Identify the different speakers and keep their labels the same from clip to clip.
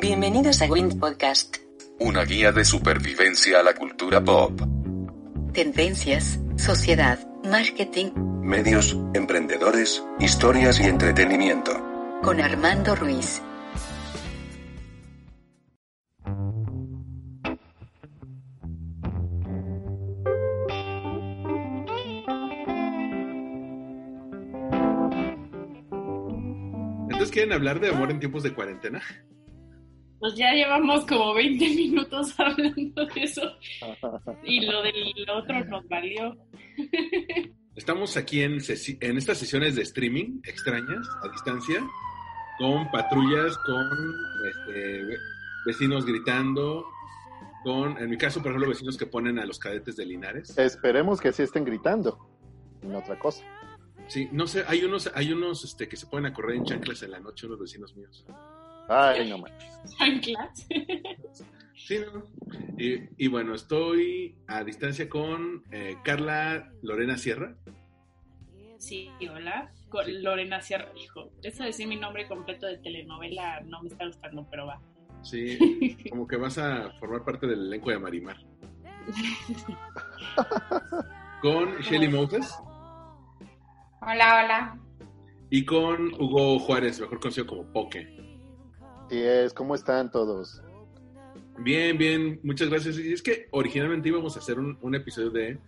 Speaker 1: Bienvenidos a Wind Podcast.
Speaker 2: Una guía de supervivencia a la cultura pop.
Speaker 1: Tendencias, sociedad, marketing.
Speaker 2: Medios, emprendedores, historias y entretenimiento.
Speaker 1: Con Armando Ruiz.
Speaker 3: Entonces, ¿quieren hablar de amor en tiempos de cuarentena?
Speaker 4: Pues ya llevamos como 20 minutos hablando de eso. Y lo del otro nos valió.
Speaker 3: Estamos aquí en, en estas sesiones de streaming extrañas, a distancia, con patrullas, con este, vecinos gritando, con, en mi caso, por ejemplo, vecinos que ponen a los cadetes de Linares.
Speaker 5: Esperemos que sí estén gritando, en otra cosa.
Speaker 3: Sí, no sé, hay unos, hay unos este, que se ponen a correr en chanclas en la noche, unos vecinos míos.
Speaker 5: Ay, no manches.
Speaker 4: ¿Chanclas?
Speaker 3: Sí, ¿no? Y, y, bueno, estoy a distancia con eh, Carla Lorena Sierra.
Speaker 4: Sí, hola. Con Lorena Sierra, hijo. Eso decir mi nombre completo de telenovela no me está gustando, pero va.
Speaker 3: Sí, como que vas a formar parte del elenco de Marimar. con Shelly Moses.
Speaker 6: Hola, hola.
Speaker 3: Y con Hugo Juárez, mejor conocido como Poke.
Speaker 5: Así es, ¿cómo están todos?
Speaker 3: Bien, bien, muchas gracias. Y es que originalmente íbamos a hacer un, un episodio de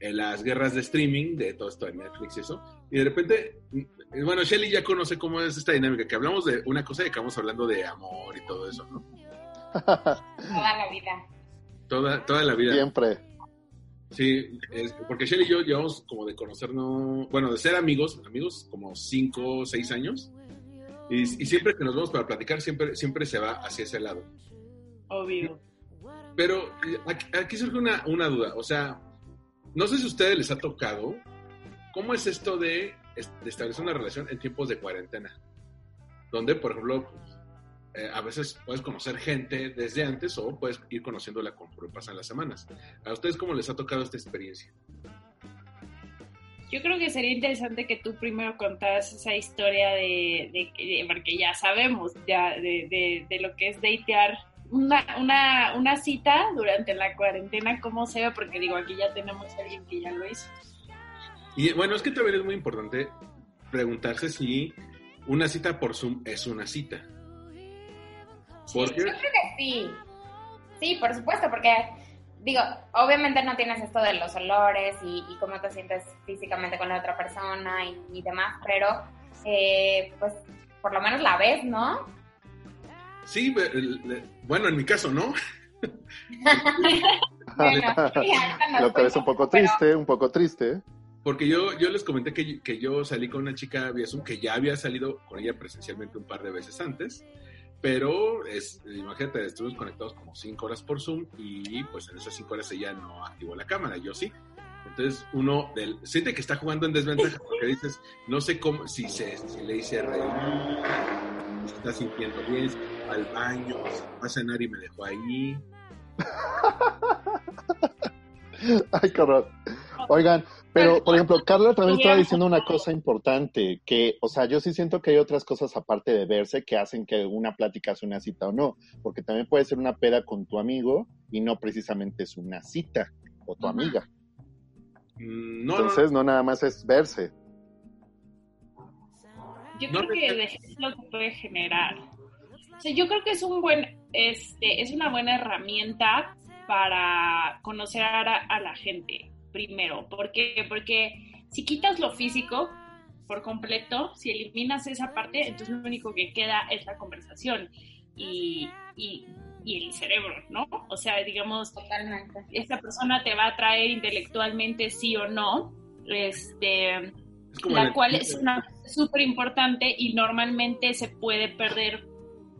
Speaker 3: eh, las guerras de streaming, de todo esto de Netflix y eso. Y de repente, mm, bueno, Shelly ya conoce cómo es esta dinámica, que hablamos de una cosa y acabamos hablando de amor y todo eso, ¿no?
Speaker 6: Toda la vida.
Speaker 3: Toda, toda la vida.
Speaker 5: Siempre.
Speaker 3: Sí, es, porque Shelly y yo llevamos como de conocernos, bueno, de ser amigos, amigos como cinco o seis años. Y, y, siempre que nos vemos para platicar, siempre, siempre se va hacia ese lado.
Speaker 4: Obvio.
Speaker 3: Pero aquí, aquí surge una, una, duda. O sea, no sé si a ustedes les ha tocado, ¿cómo es esto de, de establecer una relación en tiempos de cuarentena? Donde, por ejemplo, eh, a veces puedes conocer gente desde antes o puedes ir conociéndola conforme pasan las semanas. ¿A ustedes cómo les ha tocado esta experiencia?
Speaker 4: Yo creo que sería interesante que tú primero contaras esa historia de, de, de porque ya sabemos ya de, de, lo que es datear una, una, una cita durante la cuarentena, cómo se ve, porque digo, aquí ya tenemos a alguien que ya lo hizo.
Speaker 3: Y bueno, es que también es muy importante preguntarse si una cita por Zoom es una cita.
Speaker 6: Sí, yo creo que sí. Sí, por supuesto, porque digo, obviamente no tienes esto de los olores y, y cómo te sientes físicamente con la otra persona y, y demás, pero eh, pues por lo menos la ves, ¿no?
Speaker 3: Sí, bueno, en mi caso, ¿no?
Speaker 6: bueno, sí,
Speaker 5: Lo que es un poco triste, pero... un poco triste.
Speaker 3: Porque yo, yo les comenté que, que yo salí con una chica vía Zoom que ya había salido con ella presencialmente un par de veces antes. Pero, es, imagínate, estuvimos conectados como cinco horas por Zoom y pues en esas cinco horas ella no activó la cámara, yo sí. Entonces uno del, siente que está jugando en desventaja porque dices, no sé cómo, si, se, si le hice reír, si está sintiendo bien, al baño, va a cenar y me dejó ahí.
Speaker 5: Ay, horror. Oigan, pero por ejemplo, Carla también estaba diciendo una cosa importante, que, o sea, yo sí siento que hay otras cosas aparte de verse que hacen que una plática sea una cita o no, porque también puede ser una peda con tu amigo y no precisamente es una cita o tu amiga.
Speaker 3: No,
Speaker 5: Entonces, no, no nada más es verse.
Speaker 4: Yo creo que de lo que puede generar. O sea, yo creo que es un buen, este, es una buena herramienta para conocer a, a la gente primero. ¿Por qué? Porque si quitas lo físico por completo, si eliminas esa parte, entonces lo único que queda es la conversación y, y, y el cerebro, ¿no? O sea, digamos,
Speaker 6: Totalmente.
Speaker 4: esta persona te va a atraer intelectualmente sí o no, este, la cual es una súper importante y normalmente se puede perder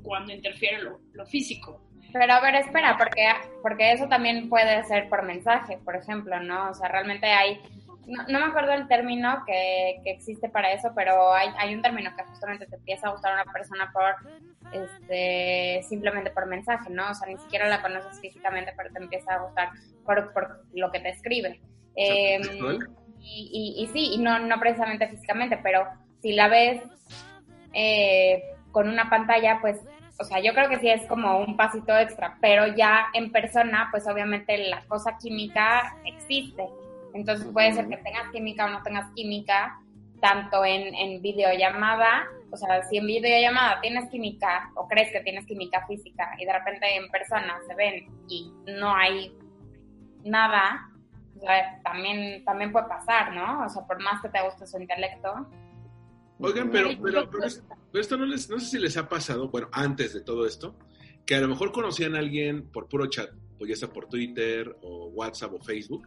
Speaker 4: cuando interfiere lo, lo físico.
Speaker 6: Pero a ver, espera, porque, porque eso también puede ser por mensaje, por ejemplo, ¿no? O sea, realmente hay, no, no me acuerdo el término que, que, existe para eso, pero hay, hay un término que justamente te empieza a gustar a una persona por, este, simplemente por mensaje, ¿no? O sea, ni siquiera la conoces físicamente, pero te empieza a gustar por, por lo que te escribe. Eh, y, y, y, sí, y no, no precisamente físicamente, pero si la ves eh, con una pantalla, pues o sea, yo creo que sí es como un pasito extra, pero ya en persona, pues obviamente la cosa química existe. Entonces puede ser que tengas química o no tengas química, tanto en, en videollamada, o sea, si en videollamada tienes química o crees que tienes química física y de repente en persona se ven y no hay nada, o sea, también, también puede pasar, ¿no? O sea, por más que te guste su intelecto,
Speaker 3: Oigan, pero, pero, pero, esto no, les, no sé si les ha pasado, bueno, antes de todo esto, que a lo mejor conocían a alguien por puro chat, o ya sea por Twitter, o WhatsApp, o Facebook,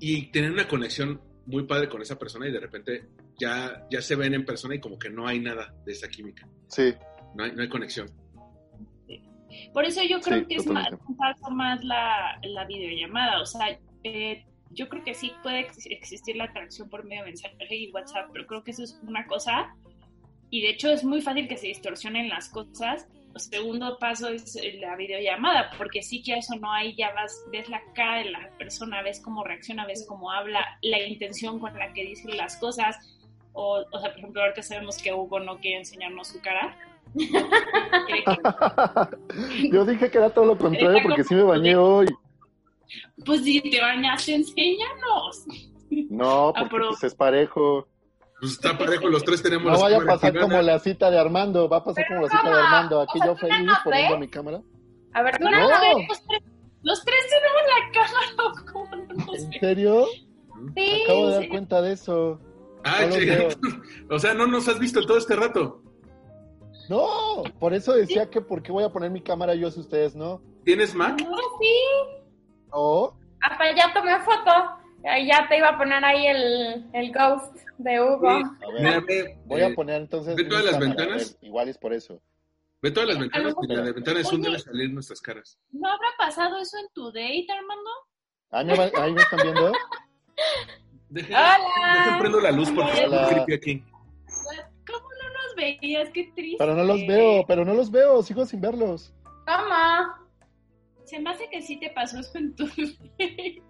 Speaker 3: y tenían una conexión muy padre con esa persona y de repente ya, ya se ven en persona y como que no hay nada de esa química.
Speaker 5: Sí.
Speaker 3: No hay, no hay conexión.
Speaker 4: Por eso yo creo sí, que totalmente. es más, más la, la videollamada, o sea, eh, yo creo que sí puede existir la atracción por medio de mensaje y WhatsApp, pero creo que eso es una cosa y de hecho es muy fácil que se distorsionen las cosas. El segundo paso es la videollamada, porque sí que eso no hay, ya vas, ves la cara de la persona, ves cómo reacciona, ves cómo habla, la intención con la que dice las cosas. O, o sea, por ejemplo, ahorita sabemos que Hugo no quiere enseñarnos su cara.
Speaker 5: Yo dije que era todo lo contrario porque sí me bañé hoy.
Speaker 4: Pues si te bañaste, enséñanos.
Speaker 5: No, porque pues es parejo.
Speaker 3: Pues está parejo, los tres tenemos
Speaker 5: No vaya a pasar como la cita de Armando, va a pasar como la cita de Armando. Aquí yo feliz poniendo mi cámara.
Speaker 6: A ver,
Speaker 4: no, no. Los, tres, los, tres, tenemos la cámara. ¿Cómo no
Speaker 5: ¿En serio?
Speaker 6: Sí.
Speaker 5: Acabo de dar sí. cuenta de eso.
Speaker 3: Ah, no che, o sea, no nos has visto todo este rato.
Speaker 5: No, por eso decía que por qué voy a poner mi cámara yo si ustedes no.
Speaker 3: ¿Tienes Mac?
Speaker 6: No, sí. Ya tomé foto. Ya te iba a poner ahí el, el ghost de Hugo.
Speaker 5: Sí. A ver, voy a poner entonces.
Speaker 3: ¿Ve todas las cámara, ventanas?
Speaker 5: Ver, igual es por eso.
Speaker 3: Ve todas las ventanas y la de ventana es un debe salir nuestras caras.
Speaker 4: ¿No habrá pasado eso en tu date, Armando?
Speaker 5: ¿Ahí me, ahí me están viendo?
Speaker 3: Dejen, Hola. Dejen prendo la luz porque está muy creepy aquí.
Speaker 4: ¿Cómo no nos veías? Qué triste.
Speaker 5: Pero no los veo, pero no los veo, sigo sin verlos.
Speaker 6: ¿Cómo?
Speaker 4: Se me hace que sí te pasó eso en tu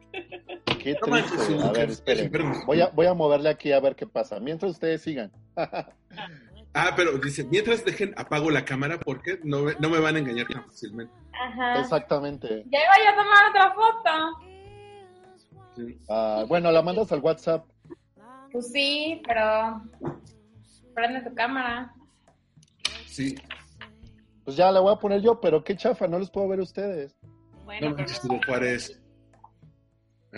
Speaker 5: Qué triste. A ver, esperen. Voy a, voy a moverle aquí a ver qué pasa. Mientras ustedes sigan.
Speaker 3: Ah, pero dice, mientras dejen, apago la cámara porque no, no me van a engañar tan fácilmente.
Speaker 6: Ajá.
Speaker 5: Exactamente.
Speaker 6: Ya iba a tomar otra foto.
Speaker 5: Sí. Ah, bueno, la mandas al WhatsApp.
Speaker 6: Pues sí, pero prende tu cámara.
Speaker 3: Sí.
Speaker 5: Pues ya la voy a poner yo, pero qué chafa, no los puedo ver ustedes.
Speaker 4: Bueno,
Speaker 3: no Juárez.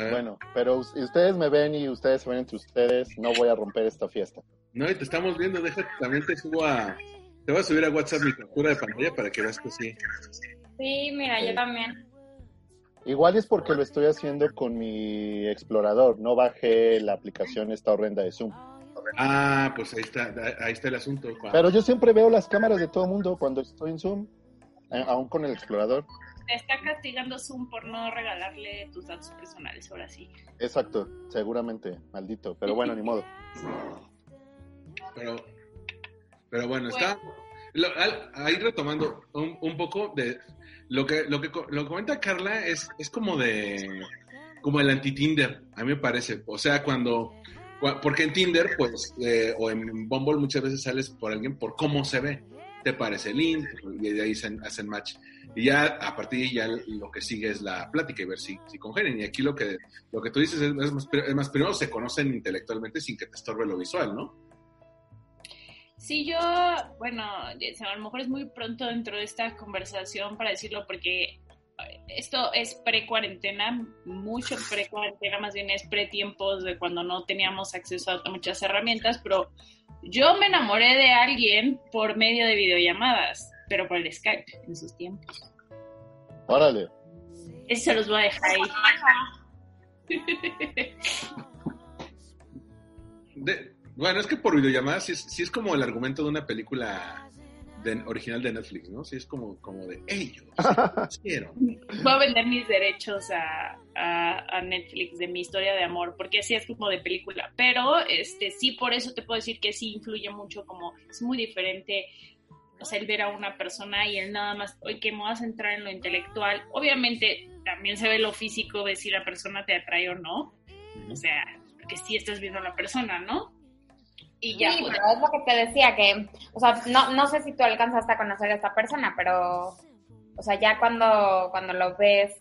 Speaker 5: ¿Eh? Bueno, pero si ustedes me ven y ustedes se ven entre ustedes, no voy a romper esta fiesta.
Speaker 3: No, y te estamos viendo, déjate, también te subo a... Te voy a subir a WhatsApp mi captura de pantalla para que veas que sí.
Speaker 6: Sí, mira, sí. yo también.
Speaker 5: Igual es porque lo estoy haciendo con mi explorador, no bajé la aplicación esta horrenda de Zoom.
Speaker 3: Ah, pues ahí está, ahí está el asunto.
Speaker 5: Pero yo siempre veo las cámaras de todo el mundo cuando estoy en Zoom, eh, aún con el explorador.
Speaker 4: Te está castigando Zoom por no regalarle tus datos personales, ahora sí.
Speaker 5: Exacto, seguramente, maldito. Pero bueno, ni modo.
Speaker 3: Pero, pero bueno, bueno. está lo, ahí retomando un, un, poco de lo que lo que lo que comenta Carla es, es como de como el anti-Tinder, a mí me parece. O sea, cuando porque en Tinder, pues, eh, o en Bumble muchas veces sales por alguien por cómo se ve. Te parece lindo, y de ahí se hacen match. Y ya a partir de ahí ya lo que sigue es la plática y ver si, si. Y aquí lo que, lo que tú dices es, es, más, es más, primero se conocen intelectualmente sin que te estorbe lo visual, ¿no?
Speaker 4: Sí, yo, bueno, a lo mejor es muy pronto dentro de esta conversación para decirlo porque esto es pre-cuarentena, mucho pre-cuarentena, más bien es pre-tiempos de cuando no teníamos acceso a muchas herramientas, pero yo me enamoré de alguien por medio de videollamadas, pero por el Skype en sus tiempos.
Speaker 5: Órale.
Speaker 4: Eso se los voy a dejar ahí.
Speaker 3: De, bueno, es que por videollamadas sí es, sí es, como el argumento de una película de- original de Netflix, ¿no? Sí, es como, como de ellos. hicieron.
Speaker 4: Voy a vender mis derechos a, a- a Netflix de mi historia de amor, porque así es como de película. Pero este sí, por eso te puedo decir que sí influye mucho, como es muy diferente. O sea, el ver a una persona y el nada más, hoy que me vas a entrar en lo intelectual. Obviamente también se ve lo físico de si la persona te atrae o no. O sea, porque sí estás viendo a la persona, ¿no? Y ya,
Speaker 6: sí,
Speaker 4: pues,
Speaker 6: pero es lo que te decía, que, o sea, no, no sé si tú alcanzaste a conocer a esta persona, pero, o sea, ya cuando, cuando lo ves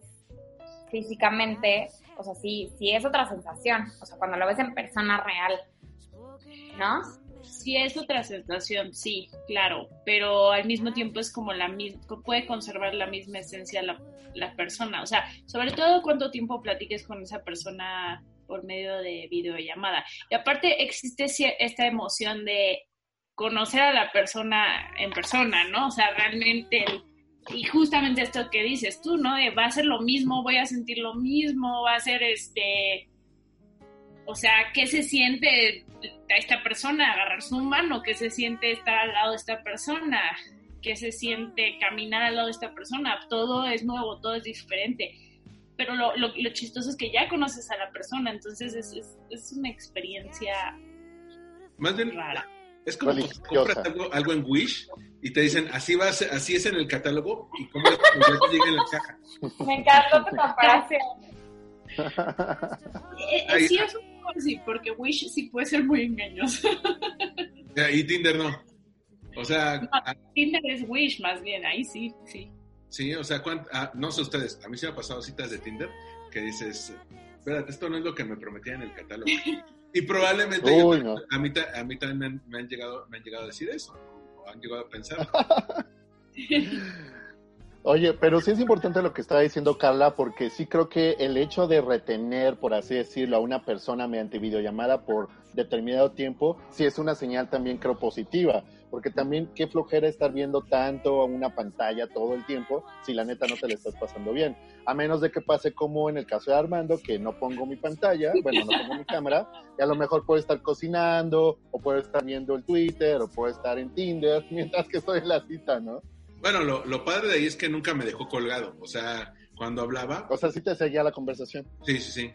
Speaker 6: físicamente, o sea, sí, sí es otra sensación, o sea, cuando lo ves en persona real, ¿no?
Speaker 4: Sí, es otra sensación, sí, claro, pero al mismo tiempo es como la misma, puede conservar la misma esencia la, la persona, o sea, sobre todo cuánto tiempo platiques con esa persona por medio de videollamada. Y aparte existe esta emoción de conocer a la persona en persona, ¿no? O sea, realmente, y justamente esto que dices tú, ¿no? Va a ser lo mismo, voy a sentir lo mismo, va a ser este, o sea, ¿qué se siente a esta persona agarrar su mano? ¿Qué se siente estar al lado de esta persona? ¿Qué se siente caminar al lado de esta persona? Todo es nuevo, todo es diferente. Pero lo, lo, lo chistoso es que ya conoces a la persona, entonces es, es, es una experiencia
Speaker 3: Más bien,
Speaker 4: rara.
Speaker 3: es como cuando compras algo, algo en Wish y te dicen, así va así es en el catálogo y cómo es ya te llega en la caja.
Speaker 6: Me encantó tu comparación.
Speaker 4: Eh,
Speaker 3: Ahí-
Speaker 4: sí es un así, porque Wish sí puede ser muy engañoso.
Speaker 3: Y Tinder no. O sea,
Speaker 4: No.
Speaker 3: a-
Speaker 4: Tinder es Wish más bien, ahí sí, sí.
Speaker 3: sí, o sea, ¿cuánt- ah, no sé ustedes, a mí se me ha pasado citas de Tinder que dices, espérate, esto no es lo que me prometían en el catálogo. Y probablemente yo-
Speaker 5: Uy, no.
Speaker 3: a, mí, ta- a mí también me han, me han llegado, me han llegado a decir eso, o han llegado a pensar.
Speaker 5: Oye, pero sí es importante lo que estaba diciendo Carla, porque sí creo que el hecho de retener, por así decirlo, a una persona mediante videollamada por determinado tiempo, sí es una señal también creo positiva, porque también qué flojera estar viendo tanto a una pantalla todo el tiempo si la neta no te la estás pasando bien. A menos de que pase como en el caso de Armando, que no pongo mi pantalla, bueno, no pongo mi cámara, y a lo mejor puedo estar cocinando, o puedo estar viendo el Twitter, o puedo estar en Tinder, mientras que estoy en la cita, ¿no?
Speaker 3: Bueno, lo, lo padre de ahí es que nunca me dejó colgado. O sea, cuando hablaba,
Speaker 5: O sea, sí te seguía la conversación.
Speaker 3: sí, sí, sí.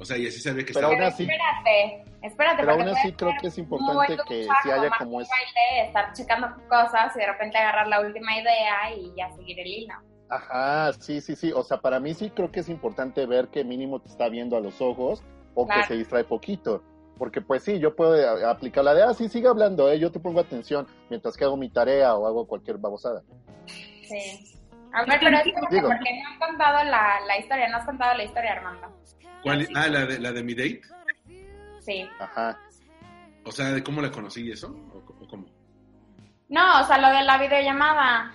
Speaker 3: O sea, y así sabía que
Speaker 5: Pero
Speaker 3: estaba.
Speaker 5: aún así-
Speaker 6: espérate, espérate.
Speaker 5: Pero aún así creo que es importante que sí haya como es...
Speaker 6: Baile, estar checando cosas y de repente agarrar la última idea y ya seguir el hilo.
Speaker 5: Ajá, sí, sí, sí. O sea, para mí sí creo que es importante ver que mínimo te está viendo a los ojos o
Speaker 6: Claro.
Speaker 5: que se distrae poquito. Porque pues sí, yo puedo a- aplicar la de, ah, sí, sigue hablando, ¿eh? yo te pongo atención mientras que hago mi tarea o hago cualquier babosada.
Speaker 6: Sí. A ver, pero espérate,
Speaker 5: Digo.
Speaker 6: porque no han contado la, la historia, no has contado la historia, Armando.
Speaker 3: ¿Cuál? Ah, la de, la de mi date.
Speaker 6: Sí.
Speaker 5: Ajá.
Speaker 3: O sea, de cómo la conocí y eso. ¿O, co- o cómo?
Speaker 6: No, o sea, lo de la videollamada.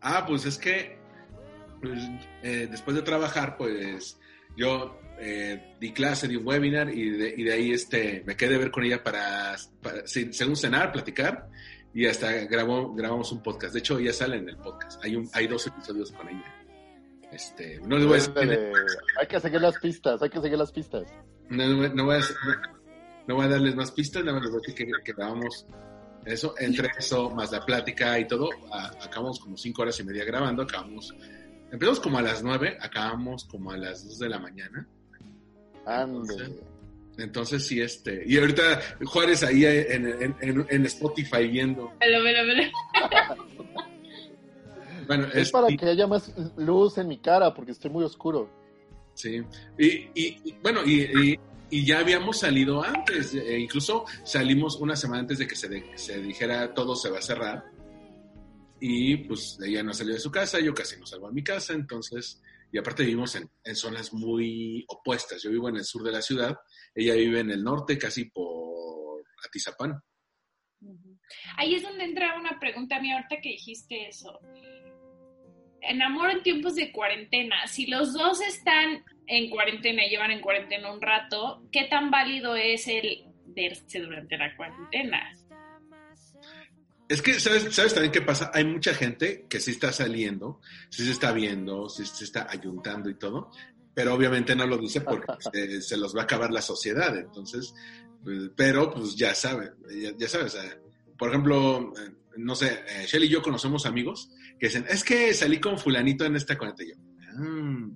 Speaker 3: Ah, pues es que pues, eh, después de trabajar, pues yo eh, di clase, di un webinar y de, y de ahí este, me quedé a ver con ella para, para según cenar, platicar y hasta grabó, grabamos un podcast. De hecho, ella sale en el podcast. Hay, un, hay dos episodios con ella. Este, no les voy a decir.
Speaker 5: Hay que seguir las pistas, hay que seguir las pistas.
Speaker 3: No, no, no voy a, no, no voy a darles más pistas, nada más les voy a decir que, que grabamos eso, entre eso, más la plática y todo, a- acabamos como cinco horas y media grabando, acabamos, empezamos como a las nueve, acabamos como a las dos de la mañana,
Speaker 5: Ándale.
Speaker 3: entonces sí, este, y ahorita Juárez ahí en, en, en- en Spotify viendo,
Speaker 4: Velo, velo, velo.
Speaker 3: bueno,
Speaker 5: Es
Speaker 3: es,
Speaker 5: para
Speaker 3: y-
Speaker 5: que haya más luz en mi cara porque estoy muy oscuro.
Speaker 3: Sí, y, y- y, bueno, y, y- y ya habíamos salido antes, eh, incluso salimos una semana antes de que se, de- se dijera todo se va a cerrar. Y pues ella no salió de su casa, yo casi no salgo a mi casa, entonces, y aparte vivimos en, zonas muy opuestas. Yo vivo en el sur de la ciudad, ella vive en el norte, casi por Atizapán.
Speaker 4: Ahí es donde entra una pregunta a mí ahorita que dijiste eso. En amor en tiempos de cuarentena, si los dos están en cuarentena y llevan en cuarentena un rato, ¿qué tan válido es el verse durante la cuarentena?
Speaker 3: Es que, ¿sabes, ¿sabes también qué pasa? Hay mucha gente que sí está saliendo, sí se está viendo, sí se está ayuntando y todo, pero obviamente no lo dice porque se, se los va a acabar la sociedad. Entonces, pues, pero pues ya saben, ya, ya sabes. por ejemplo, no sé, eh, Shelly y yo conocemos amigos que dicen, es que salí con fulanito en esta cuarentena. Y yo, "Ah".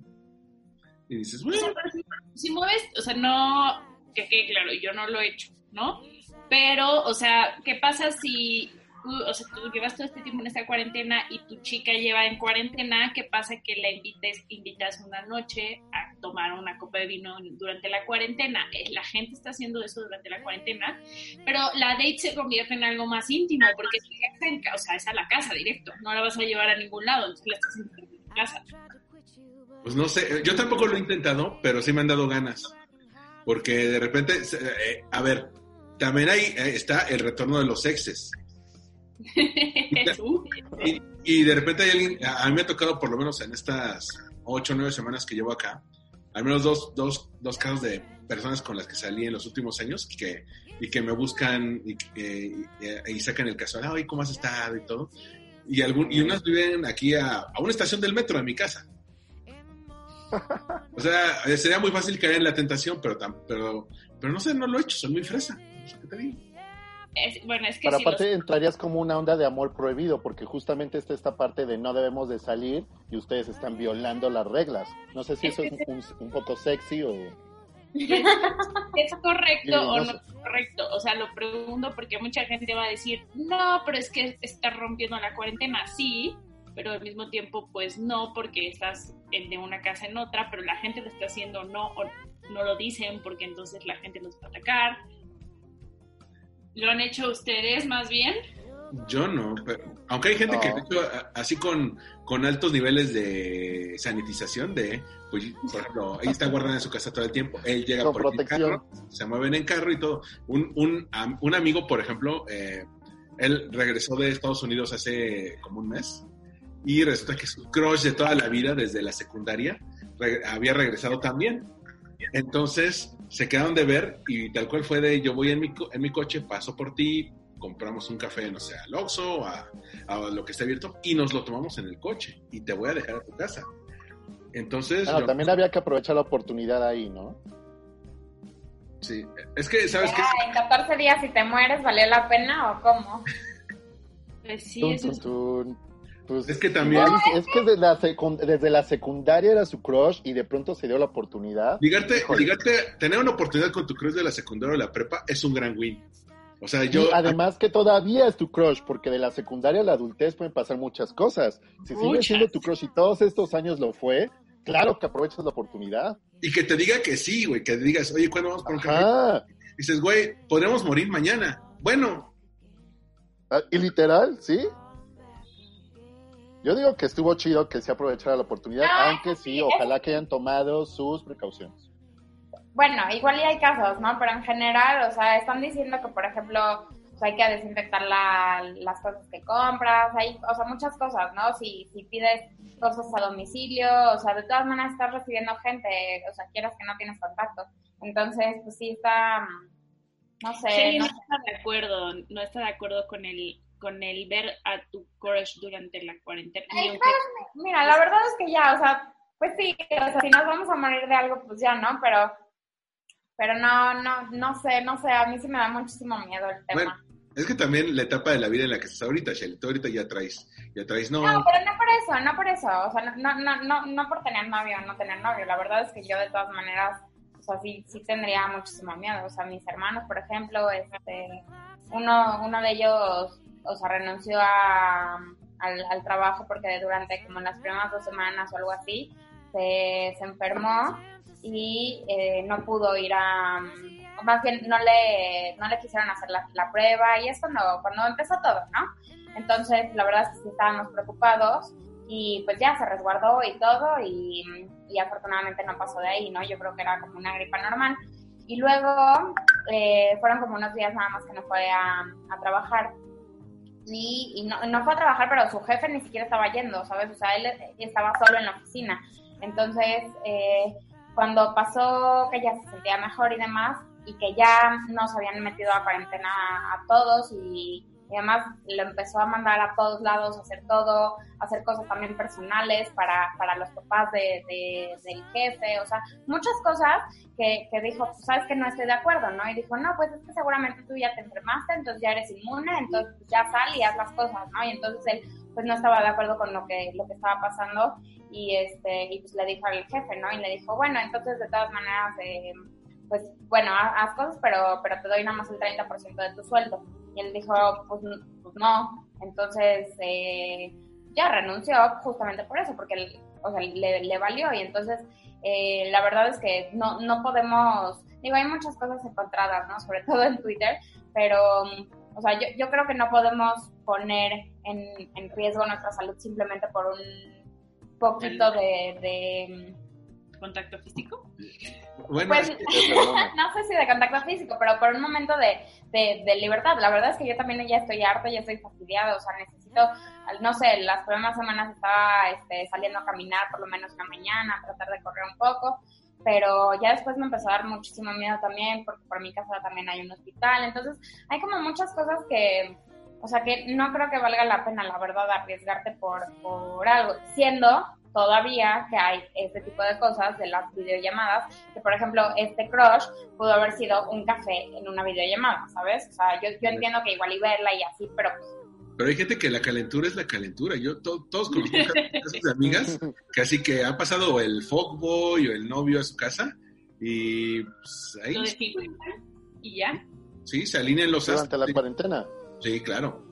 Speaker 3: Y dices, bueno,
Speaker 4: si, si mueves, o sea, no, que quede claro, yo no lo he hecho, ¿no? Pero, o sea, ¿qué pasa si tú, o sea, tú llevas todo este tiempo en esta cuarentena y tu chica lleva en cuarentena? ¿Qué pasa que la invites, invitas una noche a tomar una copa de vino durante la cuarentena? Eh, La gente está haciendo eso durante la cuarentena, pero la date se convierte en algo más íntimo porque es en o sea, es a la casa directo, no la vas a llevar a ningún lado, entonces la estás en casa.
Speaker 3: pues no sé, yo tampoco lo he intentado, pero sí me han dado ganas. Porque de repente, eh, a ver, también ahí está el retorno de los exes. Y, de repente hay alguien, a mí me ha tocado por lo menos en estas ocho o nueve semanas que llevo acá, al menos dos, dos, dos casos de personas con las que salí en los últimos años que, y que me buscan y, que- y, y sacan el caso, ay, ¿cómo has estado? Y todo. Y, algún, y unas viven aquí a, a una estación del metro de mi casa. O sea, eh, sería muy fácil caer en la tentación, pero, pero, pero no sé, no lo he hecho, soy muy fresa. No sé qué te digo.
Speaker 4: Es- bueno, es que
Speaker 5: Pero
Speaker 4: si los-
Speaker 5: aparte entrarías como una onda de amor prohibido, porque justamente está esta parte de no debemos de salir y ustedes están violando las reglas. No sé si eso es un, un poco sexy o...
Speaker 4: ¿Es correcto o
Speaker 5: no
Speaker 4: es correcto? O sea, lo pregunto porque mucha gente va a decir, no, pero es que estás rompiendo la cuarentena. Sí, pero al mismo tiempo, pues no, porque estás en- de una casa en otra, pero la gente lo está haciendo no o no lo dicen porque entonces la gente los va a atacar. ¿Lo han hecho ustedes más bien?
Speaker 3: Yo no, pero, aunque hay gente que de hecho, así con, con altos niveles de sanitización, de, pues, por ejemplo, ella está guardada en su casa todo el tiempo, él llega
Speaker 5: Con
Speaker 3: por el carro, se mueven en carro y todo. Un, un, un amigo, por ejemplo, eh, él regresó de Estados Unidos hace como un mes y resulta que su crush de toda la vida, desde la secundaria, re- había regresado también. Entonces se quedaron de ver y tal cual fue de yo voy en mi, co- en mi coche, paso por ti, compramos un café, no sé, al Oxxo, a, a lo que esté abierto y nos lo tomamos en el coche y te voy a dejar a tu casa. Entonces, yo-
Speaker 5: Ah, también había que aprovechar la oportunidad ahí, ¿no?
Speaker 3: sí, es que, ¿sabes qué?
Speaker 6: Ah, en 14 días si te mueres, ¿valió la pena o cómo?
Speaker 4: Pues sí,
Speaker 5: Tun,
Speaker 4: eso
Speaker 5: tun,
Speaker 4: es-
Speaker 5: tun. Pues,
Speaker 3: Es que también-
Speaker 5: es que desde la, secund- desde la secundaria era su crush y de pronto se dio la oportunidad.
Speaker 3: Ligarte, ligarte, tener una oportunidad con tu crush de la secundaria o la prepa es un gran win. O sea,
Speaker 5: Y
Speaker 3: yo...
Speaker 5: además que todavía es tu crush, porque de la secundaria a la adultez pueden pasar muchas cosas. Si sigue
Speaker 4: Muchas.
Speaker 5: siendo tu crush y todos estos años lo fue, claro que aprovechas la oportunidad.
Speaker 3: Y que te diga que sí, güey, que digas, oye, ¿cuándo vamos por un café? Dices, güey, podremos morir mañana. Bueno,
Speaker 5: Ah, Y literal, ¿sí? Yo digo que estuvo chido que se aprovechara la oportunidad,
Speaker 6: Ah,
Speaker 5: aunque sí,
Speaker 6: sí,
Speaker 5: ojalá que hayan tomado sus precauciones.
Speaker 6: Bueno, igual y hay casos, ¿no? Pero en general, o sea, están diciendo que, por ejemplo, o sea, hay que desinfectar la- las cosas que compras, hay, o sea, muchas cosas, ¿no? Si, si pides cosas a domicilio, o sea, de todas maneras estás recibiendo gente, o sea, quieras que no tienes contacto. Entonces, pues sí está, mm, no sé, no
Speaker 4: no está de acuerdo, no está de acuerdo con el con el ver a tu crush durante la cuarentena. Aunque-
Speaker 6: Mira, la verdad es que ya, o sea, pues sí, o sea, si nos vamos a morir de algo, pues ya, ¿no? Pero, pero no, no, no sé, no sé, a mí sí me da muchísimo miedo el tema.
Speaker 3: bueno, es que también la etapa de la vida en la que estás ahorita, Shelly, tú ahorita ya traes, ya traes, no,
Speaker 6: No, pero no por eso, no por eso, o sea, no, no, no, no por tener novio o no tener novio, la verdad es que yo de todas maneras, o sea, sí, sí tendría muchísimo miedo, o sea, mis hermanos, por ejemplo, este, uno, uno de ellos, o sea, renunció a, al, trabajo porque durante como las primeras dos semanas o algo así, se, se enfermó y eh, no pudo ir a, más bien no le, no le quisieron hacer la, la prueba y es cuando, cuando empezó todo, ¿no? Entonces, la verdad es que sí estábamos preocupados y pues ya se resguardó y todo y, y afortunadamente no pasó de ahí, ¿no? Yo creo que era como una gripa normal. Y luego eh, fueron como unos días nada más que no fue a, a trabajar. Y, y no, no fue a trabajar, pero su jefe ni siquiera estaba yendo, ¿sabes? O sea, él estaba solo en la oficina. Entonces, eh, cuando pasó que ya se sentía mejor y demás, y que ya nos habían metido a cuarentena a todos y y además lo empezó a mandar a todos lados, a hacer todo, a hacer cosas también personales para, para los papás de, del jefe, o sea, muchas cosas que, que dijo, pues, sabes que no estoy de acuerdo, ¿no? Y dijo, no, pues es que seguramente tú ya te enfermaste, entonces ya eres inmune, entonces pues, ya sal y haz las cosas, ¿no? Y entonces él pues no estaba de acuerdo con lo que, lo que estaba pasando y este, y pues le dijo al jefe, ¿no? Y le dijo, bueno, entonces de todas maneras, eh, pues bueno, haz cosas, pero, pero te doy nada más el 30% de tu sueldo. Y él dijo, pues, pues no. Entonces, eh, ya renunció justamente por eso, porque o sea, le, le, valió. Y entonces, eh, la verdad es que no, no podemos, digo, hay muchas cosas encontradas, ¿no? Sobre todo en Twitter, pero, o sea, yo, yo creo que no podemos poner en, en riesgo nuestra salud simplemente por un poquito de, de
Speaker 4: contacto físico?
Speaker 6: Bueno, pues, no sé si de contacto físico, pero por un momento de, de, libertad. La verdad es que yo también ya estoy harta, ya estoy fastidiada, o sea, necesito, no sé, las primeras semanas estaba este, saliendo a caminar por lo menos una mañana, tratar de correr un poco, pero ya después me empezó a dar muchísimo miedo también, porque por mi casa también hay un hospital, entonces hay como muchas cosas que, o sea, que no creo que valga la pena, la verdad, arriesgarte por, por algo, siendo todavía que hay este tipo de cosas de las videollamadas, que por ejemplo este crush pudo haber sido un café en una videollamada, ¿sabes? O sea, yo, yo entiendo que igual y verla y así, pero pues,
Speaker 3: pero hay gente que la calentura es la calentura. Yo todos conozco casos de amigas que así que ha pasado el fuckboy o el novio a su casa y pues, ahí.
Speaker 4: y ya.
Speaker 3: Sí, se alinean los
Speaker 5: Durante la cuarentena.
Speaker 3: Sí, claro.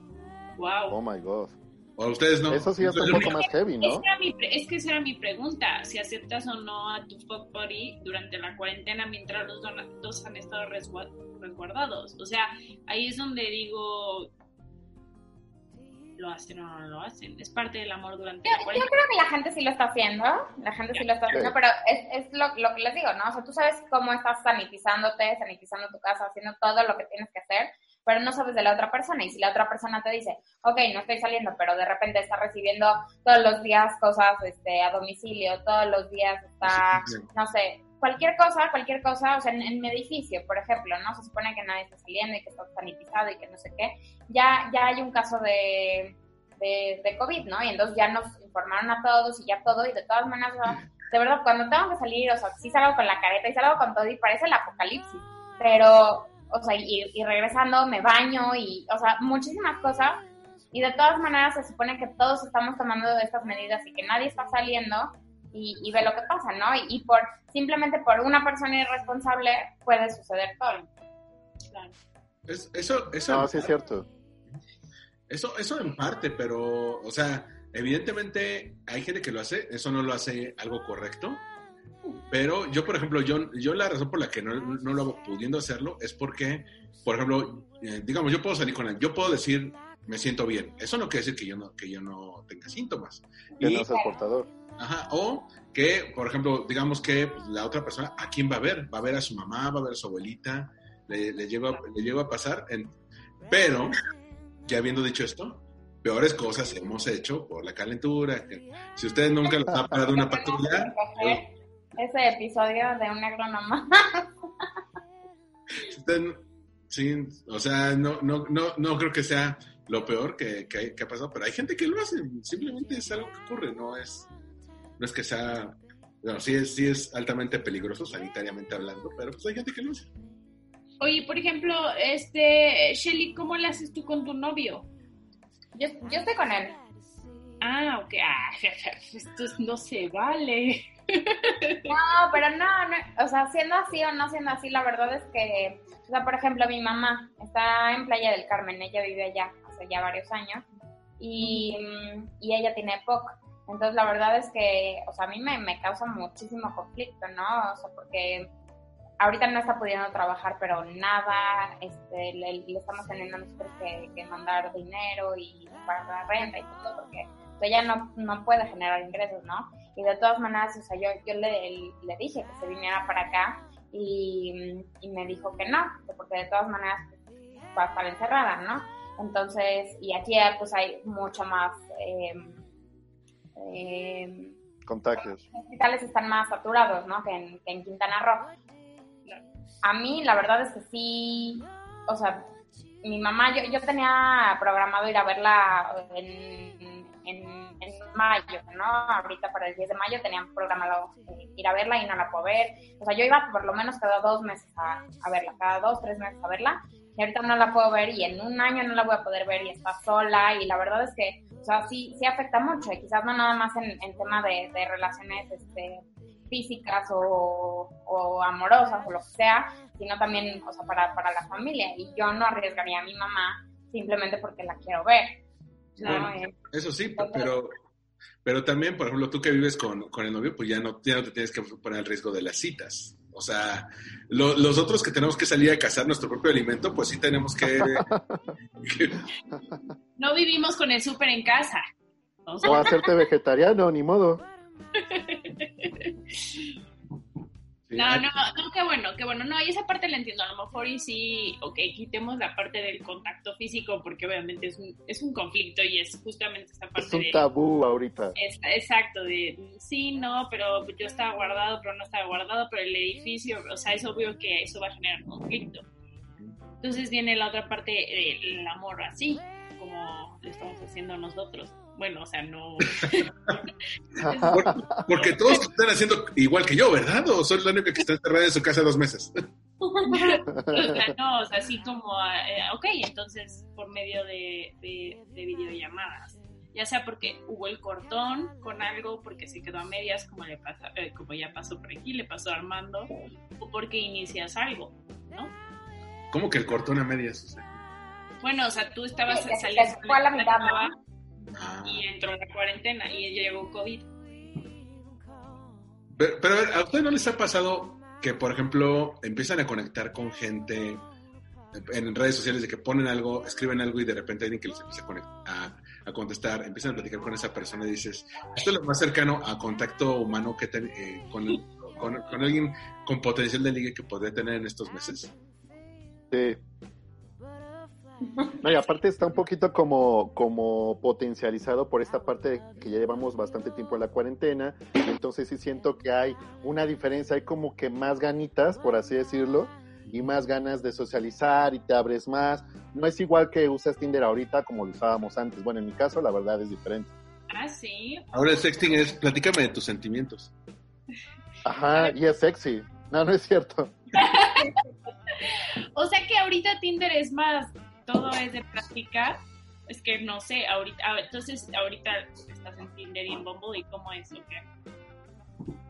Speaker 4: Wow.
Speaker 5: Oh my god.
Speaker 3: O ustedes no.
Speaker 5: Eso sí es un poco más heavy, ¿no?
Speaker 4: Es que esa era mi pregunta, si aceptas o no a tu fuck buddy durante la cuarentena mientras los dos han estado resguardados. O sea, ahí es donde digo, lo hacen o no lo hacen. Es parte del amor durante
Speaker 6: yo,
Speaker 4: la cuarentena.
Speaker 6: Yo creo que la gente sí lo está haciendo, la gente sí lo está haciendo, pero es, es lo, lo, que les digo, ¿no? O sea, tú sabes cómo estás sanitizándote, sanitizando tu casa, haciendo todo lo que tienes que hacer pero no sabes de la otra persona. Y si la otra persona te dice, ok, no estoy saliendo, pero de repente está recibiendo todos los días cosas este, a domicilio, todos los días está, no sé, cualquier cosa, cualquier cosa, o sea, en, mi edificio, por ejemplo, ¿no? Se supone que nadie está saliendo y que está sanitizado y que no sé qué. Ya, ya hay un caso de, de, COVID, ¿no? Y entonces ya nos informaron a todos y ya todo, y de todas maneras, de verdad, cuando tengo que salir, o sea, sí salgo con la careta y salgo con todo y parece el apocalipsis, pero o sea, y, regresando me baño y, o sea, muchísimas cosas. Y de todas maneras se supone que todos estamos tomando estas medidas y que nadie está saliendo y, ve lo que pasa, ¿no? Y, por simplemente por una persona irresponsable puede suceder todo.
Speaker 3: Claro. eso, eso.
Speaker 5: No, sí es cierto.
Speaker 3: Eso, eso en parte, pero, o sea, evidentemente hay gente que lo hace, eso no lo hace algo correcto. Pero yo, por ejemplo, yo, yo la razón por la que no, no lo hago pudiendo hacerlo es porque, por ejemplo, eh, digamos, yo puedo salir con él, yo puedo decir, me siento bien. Eso no quiere decir que yo no, que yo no tenga síntomas.
Speaker 5: Que no seas portador.
Speaker 3: Ajá, o que, por ejemplo, digamos que pues, la otra persona, ¿a quién va a ver? Va a ver a su mamá, va a ver a su abuelita, le, le, lleva, le lleva a pasar. En... Pero, ya habiendo dicho esto, peores cosas hemos hecho por la calentura. si ustedes nunca los ha parado una patrulla
Speaker 6: ese episodio de un negro nomás.
Speaker 3: sí, o sea, no, no, no, no creo que sea lo peor que, que, ha pasado, pero hay gente que lo hace, simplemente es algo que ocurre, no es, no es que sea, bueno, sí es, sí es altamente peligroso sanitariamente hablando, pero pues hay gente que lo hace.
Speaker 4: Oye, por ejemplo, este, Shelly, ¿cómo le haces tú con tu novio?
Speaker 6: Yo, yo estoy con él.
Speaker 4: Ah, ok. Ah, esto no se vale.
Speaker 6: No, pero no, no, o sea, siendo así o no siendo así, la verdad es que, o sea, por ejemplo, mi mamá está en Playa del Carmen, ella vive allá hace ya varios años y, y ella tiene POC. Entonces, la verdad es que, o sea, a mí me, me causa muchísimo conflicto, ¿no? O sea, porque ahorita no está pudiendo trabajar, pero nada, este, le, estamos teniendo nosotros que, que, mandar dinero y pagar la renta y todo, porque ella no, no puede generar ingresos, ¿no? Y de todas maneras, o sea, yo, yo le, le dije que se viniera para acá y, y, me dijo que no, porque de todas maneras va a estar encerrada, ¿no? Entonces, y aquí pues hay mucho más... Eh,
Speaker 5: eh, Contagios.
Speaker 6: Los hospitales están más saturados, ¿no? Que en, que en Quintana Roo. A mí, la verdad es que sí, o sea, mi mamá, yo, yo tenía programado ir a verla en, en, mayo, ¿no? Ahorita para el 10 de mayo tenían programado eh, ir a verla y no la puedo ver. O sea, yo iba por lo menos cada dos meses a, a verla, cada dos, tres meses a verla. Y ahorita no la puedo ver y en un año no la voy a poder ver y está sola. Y la verdad es que, o sea, sí, sí afecta mucho. Y quizás no nada más en, en tema de, de relaciones este, físicas o, o, amorosas o lo que sea, sino también, o sea, para, para la familia. Y yo no arriesgaría a mi mamá simplemente porque la quiero ver.
Speaker 3: Eh, eso sí, pero, pero también, por ejemplo, tú que vives con, con, el novio, pues ya no, ya no te tienes que poner el riesgo de las citas. O sea, lo, los otros que tenemos que salir a cazar nuestro propio alimento, pues sí tenemos que...
Speaker 4: que... No vivimos con el súper en casa.
Speaker 5: O hacerte vegetariano, ni modo.
Speaker 4: No, no, no, qué bueno, qué bueno. No, y esa parte la entiendo. A lo mejor y sí, ok, quitemos la parte del contacto físico porque obviamente es un, es un conflicto y es justamente esa parte.
Speaker 5: Es un tabú ahorita.
Speaker 4: Es, exacto, de sí, no, pero yo estaba guardado, pero no estaba guardado, pero el edificio, o sea, es obvio que eso va a generar conflicto. Entonces viene la otra parte del amor así, como lo estamos haciendo nosotros bueno, o sea, no.
Speaker 3: Porque todos están haciendo igual que yo, ¿verdad? ¿O soy la única que está encerrada en su casa dos meses?
Speaker 4: o sea, no, o sea, así como, eh, ok, entonces por medio de, de, videollamadas. Ya sea porque hubo el cortón con algo, porque se quedó a medias, como, le pasa, eh, como ya pasó por aquí, le pasó a Armando, o porque inicias algo, ¿no?
Speaker 3: ¿Cómo que el cortón a medias?
Speaker 4: Bueno, o sea, tú estabas saliendo.
Speaker 6: Fue a la mitad,
Speaker 4: y entró en la cuarentena y llegó COVID.
Speaker 3: Pero, a ustedes no les ha pasado que, por ejemplo, empiezan a conectar con gente en redes sociales de que ponen algo, escriben algo y de repente alguien que les empieza a, a, contestar, empiezan a platicar con esa persona y dices, esto es lo más cercano a contacto humano que eh, con, con, con, alguien con potencial de ligue que podría tener en estos meses.
Speaker 5: Sí, no, y aparte está un poquito como, como potencializado por esta parte que ya llevamos bastante tiempo en la cuarentena, entonces sí siento que hay una diferencia, hay como que más ganitas, por así decirlo, y más ganas de socializar y te abres más. No es igual que usas Tinder ahorita como lo usábamos antes. Bueno, en mi caso la verdad es diferente.
Speaker 4: Ah, sí.
Speaker 3: Ahora el sexting es, platícame de tus sentimientos.
Speaker 5: Ajá, y es sexy. No, no es cierto.
Speaker 4: o sea que ahorita Tinder es más todo es de practicar, es que no sé, ahorita, entonces ahorita estás en Tinder y en Bumble y cómo es o.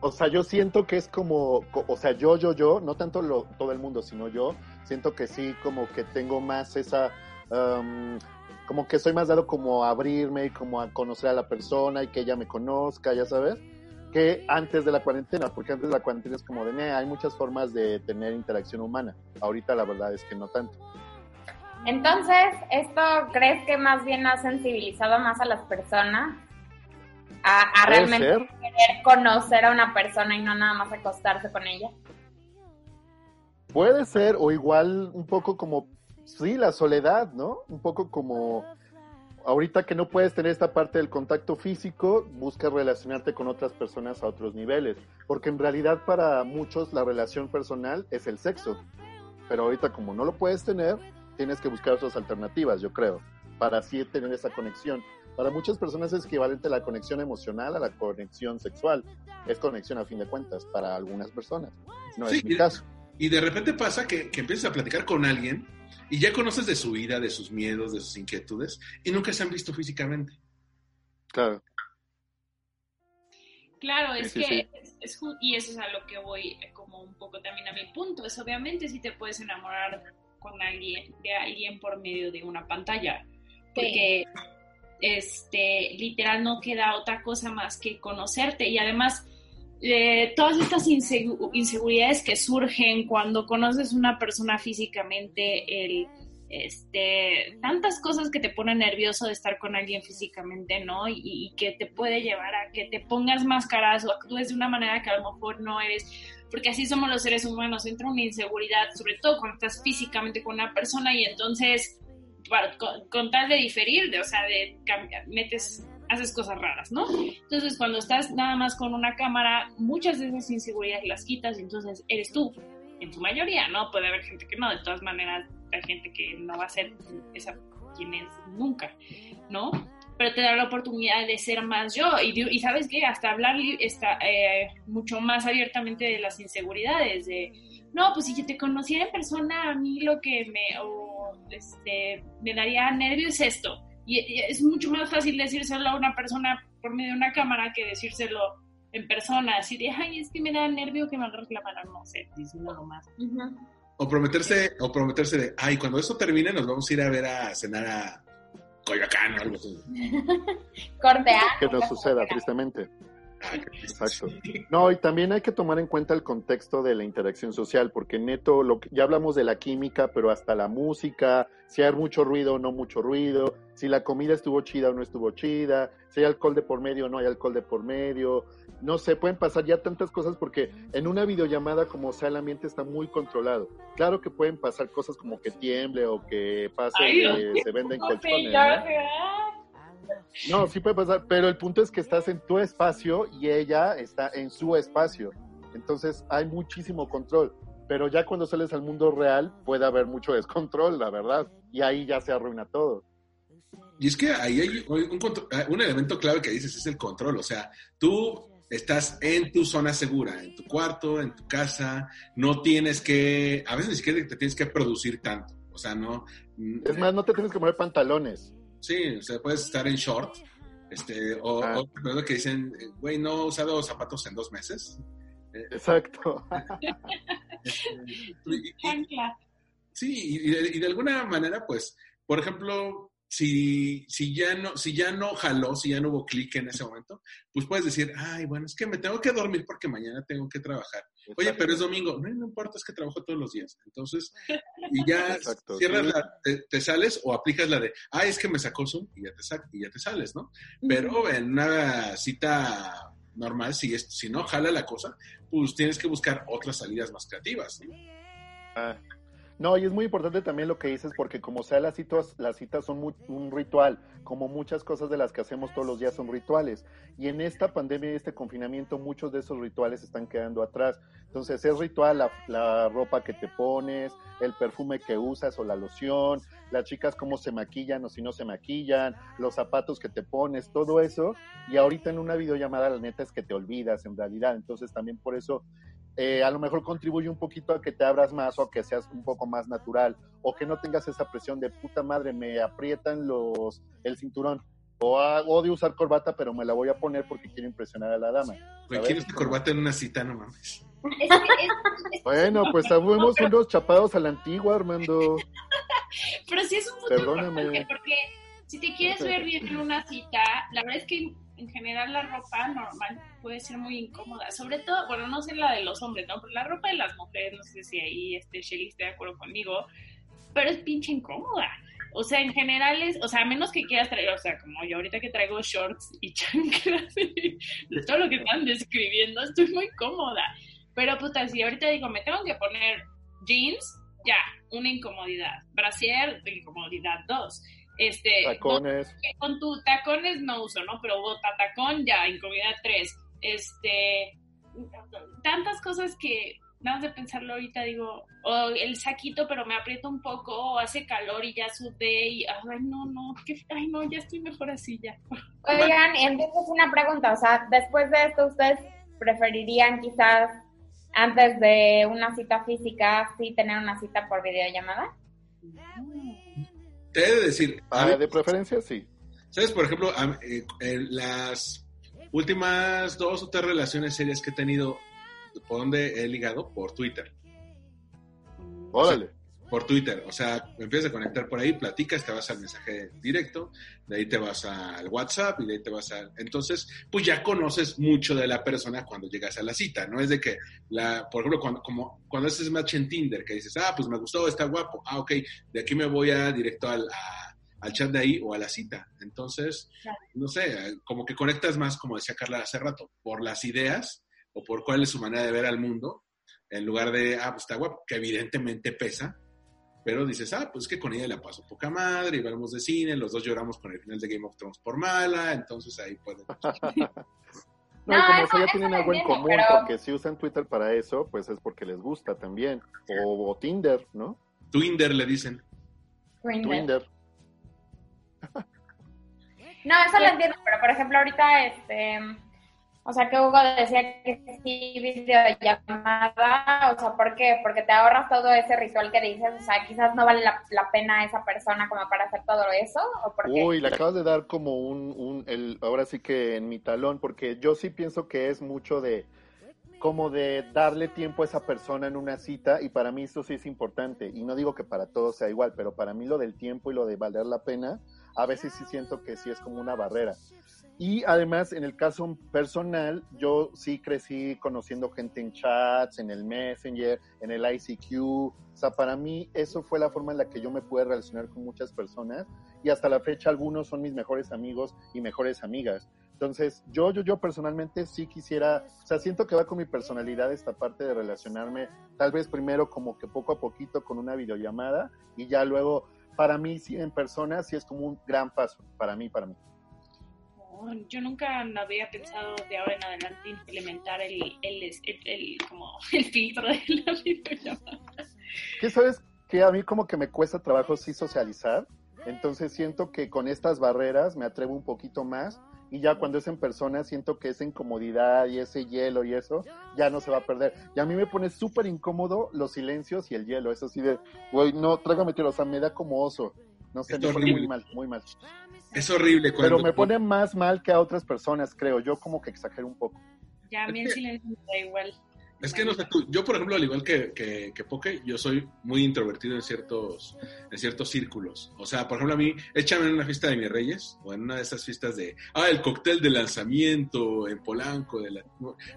Speaker 5: O sea, yo siento que es como, o sea, yo, yo, yo, no tanto todo el mundo, sino yo, siento que sí, como que tengo más esa, um, como que soy más dado como a abrirme y como a conocer a la persona y que ella me conozca, ya sabes, que antes de la cuarentena, porque antes de la cuarentena es como de, hay muchas formas de tener interacción humana. Ahorita la verdad es que no tanto.
Speaker 6: Entonces, ¿esto crees que más bien ha sensibilizado más a las personas a, realmente querer conocer a una persona y no nada más acostarse con ella?
Speaker 5: Puede ser, o igual un poco como, sí, la soledad, ¿no? Un poco como, ahorita que no puedes tener esta parte del contacto físico, busca relacionarte con otras personas a otros niveles, porque en realidad para muchos la relación personal es el sexo, pero ahorita como no lo puedes tener, tienes que buscar otras alternativas, yo creo, para así tener esa conexión. Para muchas personas es equivalente la conexión emocional a la conexión sexual. Es conexión a fin de cuentas para algunas personas. No es mi caso.
Speaker 3: Y de repente pasa que, que empiezas a platicar con alguien y ya conoces de su vida, de sus miedos, de sus inquietudes y nunca se han visto físicamente.
Speaker 5: Claro.
Speaker 4: Claro, es que, Es, y eso es a lo que voy como un poco también a mi punto, es obviamente si te puedes enamorar con alguien, de alguien por medio de una pantalla. Porque este, literal no queda otra cosa más que conocerte. Y además, eh, todas estas inseguridades que surgen cuando conoces una persona físicamente, el, este, tantas cosas que te ponen nervioso de estar con alguien físicamente, ¿no? Y, y, que te puede llevar a que te pongas máscaras o actúes de una manera que a lo mejor no eres porque así somos los seres humanos, entra una inseguridad, sobre todo cuando estás físicamente con una persona y entonces, con, tal de diferir, o sea, de cambiar, metes, haces cosas raras, ¿no? Entonces, cuando estás nada más con una cámara, muchas de esas inseguridades las quitas y entonces eres tú, en su mayoría, ¿no? Puede haber gente que no, de todas maneras, hay gente que no va a ser esa quien es nunca, ¿no? Pero te da la oportunidad de ser más yo y, y sabes qué, hasta hablar está, eh, mucho más abiertamente de las inseguridades, de, no, pues si yo te conociera en persona, a mí lo que me, o, este, me daría nervios es esto. Y, y es mucho más fácil decírselo a una persona por medio de una cámara que decírselo en persona, así de, ay, es que me da nervio que me mano, no sé, diciéndolo más.
Speaker 3: O prometerse, o prometerse de, ay, cuando esto termine nos vamos a ir a ver a cenar a Coyoacán o algo así.
Speaker 6: Cortear.
Speaker 5: Que no suceda, tristemente. Exacto. No, y también hay que tomar en cuenta el contexto de la interacción social, porque neto, lo que, ya hablamos de la química, pero hasta la música, si hay mucho ruido o no mucho ruido, si la comida estuvo chida o no estuvo chida, si hay alcohol de por medio o no hay alcohol de por medio, no sé, pueden pasar ya tantas cosas porque en una videollamada como sea el ambiente está muy controlado. Claro que pueden pasar cosas como que tiemble o que pase que se venden colchones. ¿no? No, sí puede pasar, pero el punto es que estás en tu espacio y ella está en su espacio. Entonces hay muchísimo control. Pero ya cuando sales al mundo real puede haber mucho descontrol, la verdad. Y ahí ya se arruina todo.
Speaker 3: Y es que ahí hay un, un elemento clave que dices, es el control. O sea, tú estás en tu zona segura, en tu cuarto, en tu casa, no tienes que, a veces ni siquiera te tienes que producir tanto. O sea, no.
Speaker 5: Es más, no te tienes que poner pantalones.
Speaker 3: Sí, o sea, puedes estar en short. Este, o, ah. o que dicen, güey, no he usado zapatos en dos meses.
Speaker 5: Exacto.
Speaker 3: sí, y de, y de, alguna manera, pues, por ejemplo, si, si, ya no, si ya no jaló, si ya no hubo clic en ese momento, pues puedes decir, ay, bueno, es que me tengo que dormir porque mañana tengo que trabajar. Oye, pero es domingo. No, no importa, es que trabajo todos los días. Entonces, y ya cierras la, te, sales o aplicas la de, ay, es que me sacó Zoom y ya te, y ya te sales, ¿no? Pero en una cita normal, si, es, si no jala la cosa, pues tienes que buscar otras salidas más creativas. ¿no?
Speaker 5: Ah, no, y es muy importante también lo que dices, porque como sea las citas, las citas son un ritual, como muchas cosas de las que hacemos todos los días son rituales. Y en esta pandemia y este confinamiento, muchos de esos rituales están quedando atrás. Entonces, es ritual la, la ropa que te pones, el perfume que usas o la loción, las chicas cómo se maquillan o si no se maquillan, los zapatos que te pones, todo eso. Y ahorita en una videollamada, la neta es que te olvidas en realidad. Entonces, también por eso eh, a lo mejor contribuye un poquito a que te abras más o a que seas un poco más natural o que no tengas esa presión de puta madre, me aprietan los el cinturón. O odio usar corbata, pero me la voy a poner porque quiero impresionar a la dama.
Speaker 3: ¿Quieres corbata en una cita? No mames.
Speaker 5: bueno, pues fuimos unos chapados a la antigua, Armando.
Speaker 4: Pero sí es un Perdóname. porque si te quieres ver bien en una cita, la verdad es que en general la ropa normal puede ser muy incómoda, sobre todo, bueno, no sé la de los hombres, ¿no? Pero la ropa de las mujeres, no sé si ahí este Shelly esté de acuerdo conmigo, pero es pinche incómoda. O sea, en general es, o sea, a menos que quieras traer, o sea, como yo ahorita que traigo shorts y chanclas y todo lo que están describiendo, estoy muy cómoda. Pero puta, si ahorita digo, me tengo que poner jeans, ya, una incomodidad. Brasier, incomodidad dos. Este,
Speaker 5: tacones.
Speaker 4: Con, tu tacones no uso, ¿no? Pero bota tacón ya, incomodidad 3. Este, tantas cosas que nada más de pensarlo ahorita digo, o el saquito pero me aprieto un poco, o hace calor y ya sudé y, ay, no, no, ay, no, ya estoy mejor así ya.
Speaker 6: Oigan, entonces una pregunta, o sea, después de esto, ¿ustedes preferirían quizás antes de una cita física sí tener una cita por videollamada?
Speaker 3: Te he de decir.
Speaker 5: Ah, de preferencia, sí.
Speaker 3: ¿Sabes? Por ejemplo, eh, las últimas dos o tres relaciones serias que he tenido, ¿por dónde he ligado? Por Twitter.
Speaker 5: Órale
Speaker 3: por Twitter. O sea, empiezas a conectar por ahí, platicas, te vas al mensaje directo, de ahí te vas al WhatsApp y de ahí te vas a... Entonces, pues ya conoces mucho de la persona cuando llegas a la cita. No es de que, la, por ejemplo, cuando, como, cuando haces match en Tinder, que dices, ah, pues me gustó, está guapo. Ah, ok, de aquí me voy a directo al, al chat de ahí o a la cita. Entonces, no sé, como que conectas más, como decía Carla hace rato, por las ideas o por cuál es su manera de ver al mundo, en lugar de, ah, pues está guapo, que evidentemente pesa, pero dices, ah, pues que con ella la paso poca madre, y vamos de cine, los dos lloramos con el final de Game of Thrones por mala, entonces ahí pueden...
Speaker 5: No, y como eso ya tienen algo en común, porque si usan Twitter para eso, pues es porque les gusta también. O, Tinder, ¿no?
Speaker 3: Twinder le dicen.
Speaker 5: Twinder.
Speaker 6: No, eso lo entiendo, pero por ejemplo ahorita, este, o sea, que Hugo decía que sí, videollamada, o sea, ¿por qué? Porque te ahorras todo ese ritual que dices, o sea, quizás no vale la, pena esa persona como para hacer todo eso, ¿o por?
Speaker 5: Uy, le acabas de dar como un, un el, ahora sí que en mi talón, porque yo sí pienso que es mucho de, como de darle tiempo a esa persona en una cita y para mí eso sí es importante y no digo que para todos sea igual, pero para mí lo del tiempo y lo de valer la pena, a veces sí siento que sí es como una barrera. Y además, en el caso personal, yo sí crecí conociendo gente en chats, en el Messenger, en el ICQ. O sea, para mí eso fue la forma en la que yo me pude relacionar con muchas personas y hasta la fecha algunos son mis mejores amigos y mejores amigas. Entonces, yo, yo, yo personalmente sí quisiera, o sea, siento que va con mi personalidad esta parte de relacionarme, tal vez primero como que poco a poquito con una videollamada y ya luego, para mí, sí, en persona, sí es como un gran paso, para mí, para mí.
Speaker 4: Yo nunca había pensado de ahora en adelante implementar el, el, el, el como el filtro de la videollamada.
Speaker 5: ¿Qué sabes? Que a mí como que me cuesta trabajo sí socializar, entonces siento que con estas barreras me atrevo un poquito más y ya cuando es en persona siento que esa incomodidad y ese hielo y eso ya no se va a perder. Y a mí me pone súper incómodo los silencios y el hielo, eso así de, güey, no, trágame tiro, o sea, me da como oso. No sé,
Speaker 3: Es
Speaker 5: me pone
Speaker 3: horrible.
Speaker 5: muy mal, muy mal.
Speaker 3: Es horrible cuando...
Speaker 5: Pero me pone más mal que a otras personas, creo. Yo como que exagero un poco.
Speaker 4: Ya a mí el
Speaker 3: Es que-
Speaker 4: silencio me da igual.
Speaker 3: Es que no sé tú, yo por ejemplo, al igual que, que, que Poke, yo soy muy introvertido en ciertos, en ciertos círculos. O sea, por ejemplo, a mí, échame en una fiesta de mis reyes, o en una de esas fiestas de, ah, el cóctel de lanzamiento en Polanco, de la...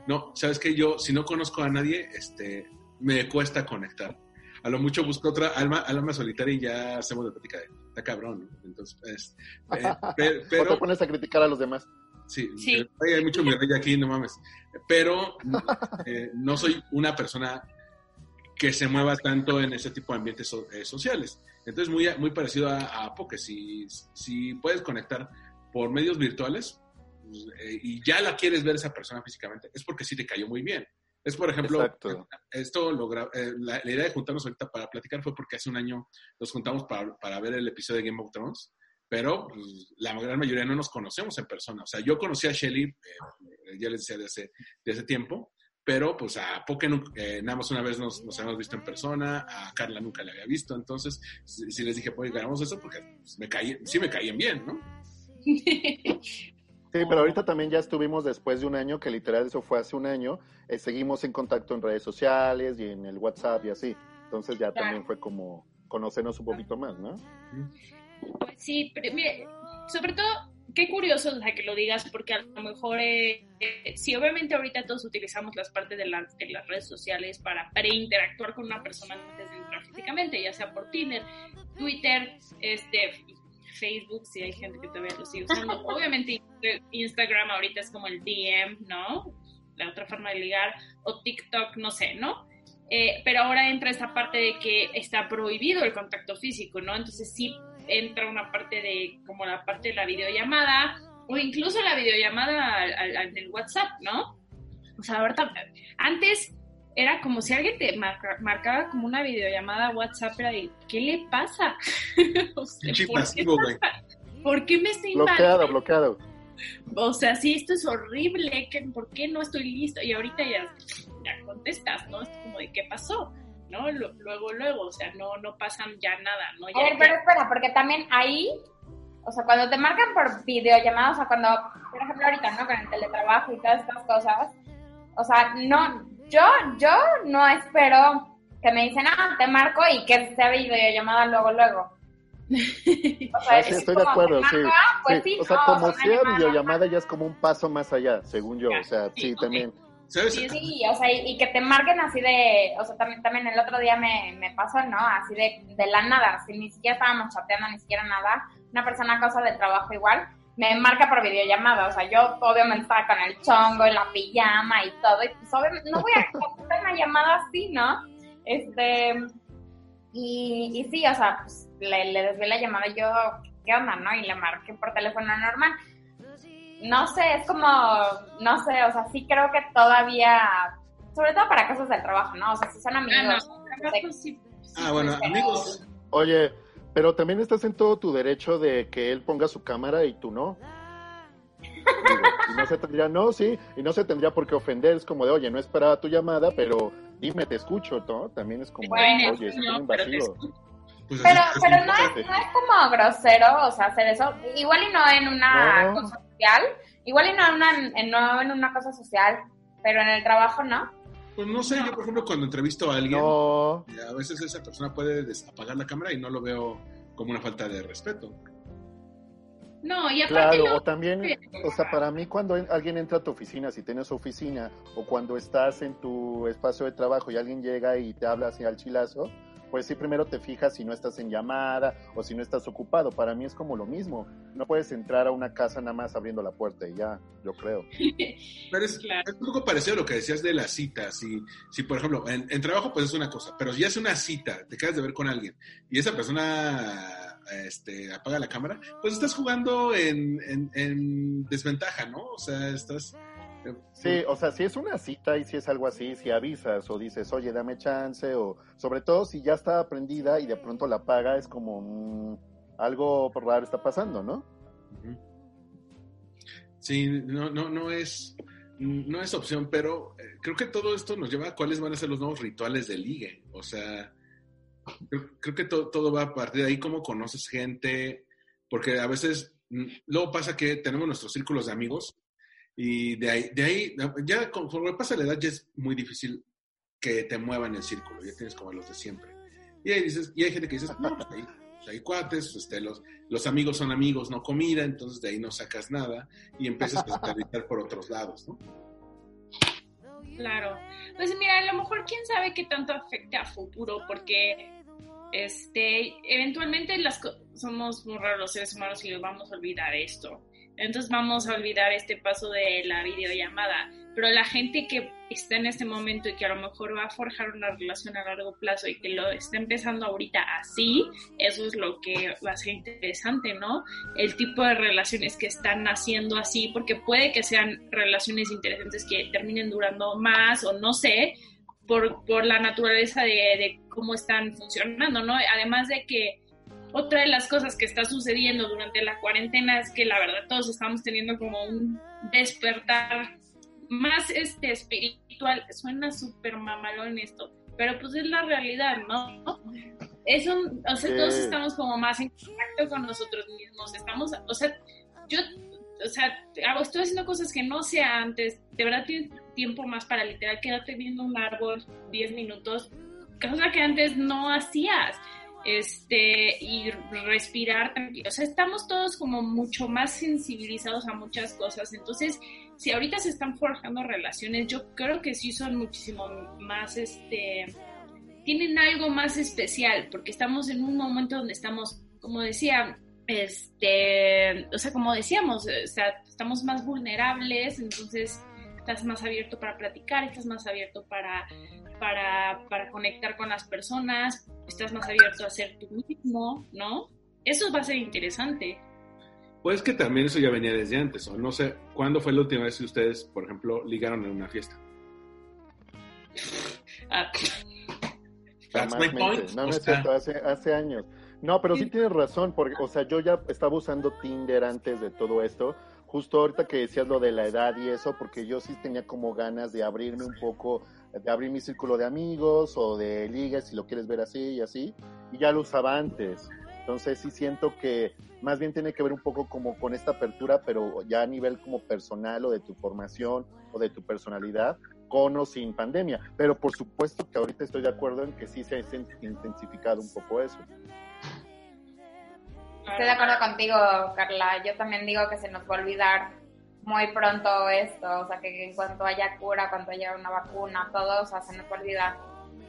Speaker 3: No, sabes que yo, si no conozco a nadie, este, me cuesta conectar. A lo mucho busco otra alma, alma solitaria y ya hacemos de plática de, está cabrón, ¿no? Entonces, es- eh, pe-
Speaker 5: o te
Speaker 3: pero...
Speaker 5: pones a criticar a los demás.
Speaker 3: Sí,
Speaker 4: Sí.
Speaker 3: eh, ay, hay mucho mi rey aquí, no mames. Pero eh, no soy una persona que se mueva tanto en ese tipo de ambientes so- eh, sociales. Entonces, muy, muy parecido a, a Poke. Si, si puedes conectar por medios virtuales pues, eh, y ya la quieres ver esa persona físicamente, es porque sí te cayó muy bien. Es, por ejemplo,
Speaker 5: Exacto.
Speaker 3: esto lo gra- eh, la, la idea de juntarnos ahorita para platicar fue porque hace un año nos juntamos para, para ver el episodio de Game of Thrones, pero pues, la gran mayoría no nos conocemos en persona. O sea, yo conocí a Shelly, eh, ya les decía, de hace, de hace tiempo, pero pues a nunca- eh, nada más una vez nos, nos habíamos visto en persona, a Carla nunca la había visto, entonces sí, sí les dije, pues hagamos eso porque pues, me caí, sí me caían bien, ¿no?
Speaker 5: Sí, pero ahorita también ya estuvimos después de un año, que literal eso fue hace un año, eh, seguimos en contacto en redes sociales y en el WhatsApp y así. Entonces ya
Speaker 6: Claro.
Speaker 5: también fue como conocernos un poquito más, ¿no?
Speaker 4: Pues sí, pero mire, sobre todo, qué curioso o sea, que lo digas, porque a lo mejor, eh, eh, sí, obviamente ahorita todos utilizamos las partes de, las de las redes sociales para, para interactuar con una persona antes de entrar físicamente, ya sea por Tinder, Twitter, este, Facebook, si hay gente que todavía lo sigue usando. Obviamente Instagram ahorita es como el DM, ¿no? La otra forma de ligar, o TikTok, no sé, ¿no? Eh, pero ahora entra esta parte de que está prohibido el contacto físico, ¿no? Entonces sí entra una parte de, como la parte de la videollamada, o incluso la videollamada al, al- del WhatsApp, ¿no? O sea, ahorita, antes era como si alguien te marca- marcaba como una videollamada a WhatsApp, era de, ¿qué le pasa? O sea, ¿por, qué
Speaker 3: pasivo, güey.
Speaker 4: ¿Por qué me está
Speaker 5: Bloqueado,
Speaker 4: invadiendo?
Speaker 5: bloqueado.
Speaker 4: O sea, sí, esto es horrible, ¿qué- ¿por qué no estoy listo? Y ahorita ya, ya contestas, ¿no? Es como de qué pasó, ¿no? Luego, luego, o sea, no, no pasan ya nada, ¿no? Ya,
Speaker 6: A ver,
Speaker 4: ya-
Speaker 6: pero espera, porque también ahí, o sea, cuando te marcan por videollamada, o sea, cuando, por ejemplo, ahorita, ¿no? Con el teletrabajo y todas estas cosas, o sea, no, yo, yo no espero que me dicen, ah, te marco y que sea videollamada luego, luego. O sea,
Speaker 5: Ah, sí,
Speaker 6: es
Speaker 5: estoy de
Speaker 6: como,
Speaker 5: acuerdo,
Speaker 6: te
Speaker 5: sí.
Speaker 6: marco, ah, pues
Speaker 5: Sí,
Speaker 6: sí,
Speaker 5: O sea,
Speaker 6: no,
Speaker 5: como sea
Speaker 6: llamada
Speaker 5: videollamada ya es como un paso más allá, según yo. O sea,
Speaker 4: Sí,
Speaker 5: también.
Speaker 4: Sí,
Speaker 6: Sí, o sea, y, y que te marquen así de, o sea, también, también el otro día me, me pasó, ¿no? Así de, de la nada, si ni siquiera estábamos chateando, ni siquiera nada, una persona a causa del trabajo igual, me marca por videollamada, o sea, yo obviamente estaba con el chongo, en la pijama y todo, y pues obviamente no voy a contestar una llamada así, ¿no? Este, y, y sí, o sea, pues le, le desvié la llamada y yo, ¿qué onda, no? Y le marqué por teléfono normal no sé, es como, no sé, o sea, sí creo que todavía, sobre todo para cosas del trabajo, ¿no? O sea, si son
Speaker 4: Ah,
Speaker 6: amigos,
Speaker 4: no, trabajo sí,
Speaker 3: Ah, bueno, amigos.
Speaker 5: Oye, pero también estás en todo tu derecho de que él ponga su cámara y tú no. y no se tendría, no, sí, y no se tendría por qué ofender, es como de, oye, no esperaba tu llamada, pero dime, te escucho, ¿no? También es como, oye, es
Speaker 4: no, pero
Speaker 5: invasivo.
Speaker 3: Pues
Speaker 6: Pero, pero no, es, no es como grosero, o sea, hacer eso. Igual y no en una
Speaker 5: No.
Speaker 6: cosa social, igual y no en, una, en- no en una cosa social, pero en el trabajo no.
Speaker 3: Pues no sé, yo por ejemplo cuando entrevisto a alguien,
Speaker 5: No,
Speaker 3: a veces esa persona puede apagar la cámara y no lo veo como una falta de respeto.
Speaker 4: No, y aparte
Speaker 5: claro,
Speaker 4: no,
Speaker 5: o también, o sea, para mí cuando en- alguien entra a tu oficina, si tienes oficina, o cuando estás en tu espacio de trabajo y alguien llega y te habla así al chilazo, pues sí, primero te fijas si no estás en llamada o si no estás ocupado. Para mí es como lo mismo. No puedes entrar a una casa nada más abriendo la puerta y ya, yo creo.
Speaker 3: Pero es,
Speaker 4: Claro.
Speaker 3: es un poco parecido a lo que decías de las citas. Si, si por ejemplo, en, en trabajo pues es una cosa, pero si es una cita, te quedas de ver con alguien y esa persona este, apaga la cámara, pues estás jugando en, en- en desventaja, ¿no? O sea, estás...
Speaker 5: Sí, o sea, si es una cita y si es algo así, si avisas o dices, oye, dame chance, o sobre todo si ya está prendida y de pronto la apaga, es como mm, algo raro está pasando, ¿no?
Speaker 3: Sí, no, no, no es, no es opción, pero eh, creo que todo esto nos lleva a cuáles van a ser los nuevos rituales de ligue. O sea, creo, creo que to- todo va a partir de ahí, cómo conoces gente, porque a veces mm, luego pasa que tenemos nuestros círculos de amigos y de ahí, de ahí ya conforme pasa la edad ya es muy difícil que te muevan el círculo, ya tienes como los de siempre. Y ahí dices, y hay gente que dices, no, pues ahí, pues ahí cuates, este, los, los amigos son amigos, no comida, entonces de ahí no sacas nada y empiezas a aterrizar por otros lados, ¿no?
Speaker 4: Claro. Pues mira, a lo mejor quién sabe qué tanto afecte a futuro, porque este, eventualmente las somos muy raros los seres humanos y los vamos a olvidar esto. Entonces vamos a olvidar este paso de la videollamada. Pero la gente que está en este momento y que a lo mejor va a forjar una relación a largo plazo y que lo está empezando ahorita así, eso es lo que va a ser interesante, ¿no? el tipo de relaciones que están haciendo así, porque puede que sean relaciones interesantes que terminen durando más o no sé, por, por la naturaleza de, de cómo están funcionando, ¿no? Además de que otra de las cosas que está sucediendo durante la cuarentena es que la verdad todos estamos teniendo como un despertar más este espiritual, suena súper mamalón esto, pero pues es la realidad, ¿no? Es un, o sea, todos estamos como más en contacto con nosotros mismos, estamos, o sea, yo, o sea, estoy haciendo cosas que no hacía antes, de verdad tienes tiempo más para literal quedarte viendo un árbol 10 minutos, cosa que antes no hacías, este, y respirar tranquilo, o sea, estamos todos como mucho más sensibilizados a muchas cosas, entonces, si ahorita se están forjando relaciones, yo creo que sí son muchísimo más, este, tienen algo más especial, porque estamos en un momento donde estamos, como decía, este, o sea, como decíamos, o sea, estamos más vulnerables, entonces estás más abierto para platicar, estás más abierto para, para, para conectar con las personas, estás más abierto a ser tú mismo, ¿no? Eso va a ser interesante.
Speaker 3: Pues que también eso ya venía desde antes, o no sé, ¿cuándo fue la última vez que ustedes, por ejemplo, ligaron en una fiesta?
Speaker 4: Ah,
Speaker 3: That's my point.
Speaker 5: No, no
Speaker 3: O
Speaker 5: es cierto, hace, hace años. No, pero sí
Speaker 4: Sí.
Speaker 5: tienes razón, porque, o sea, yo ya estaba usando Tinder antes de todo esto, justo ahorita que decías lo de la edad y eso, porque yo sí tenía como ganas de abrirme un poco, de abrir mi círculo de amigos o de ligas, si lo quieres ver así y así, y ya lo usaba antes. Entonces sí siento que más bien tiene que ver un poco como con esta apertura, pero ya a nivel como personal o de tu formación o de tu personalidad, con o sin pandemia. Pero por supuesto que ahorita estoy de acuerdo en que sí se ha intensificado un poco eso.
Speaker 6: Estoy de acuerdo contigo, Carla. Yo también digo que se nos va a olvidar muy pronto esto. O sea, que en cuanto haya cura, cuando haya una vacuna, todo, o sea, se nos va a olvidar.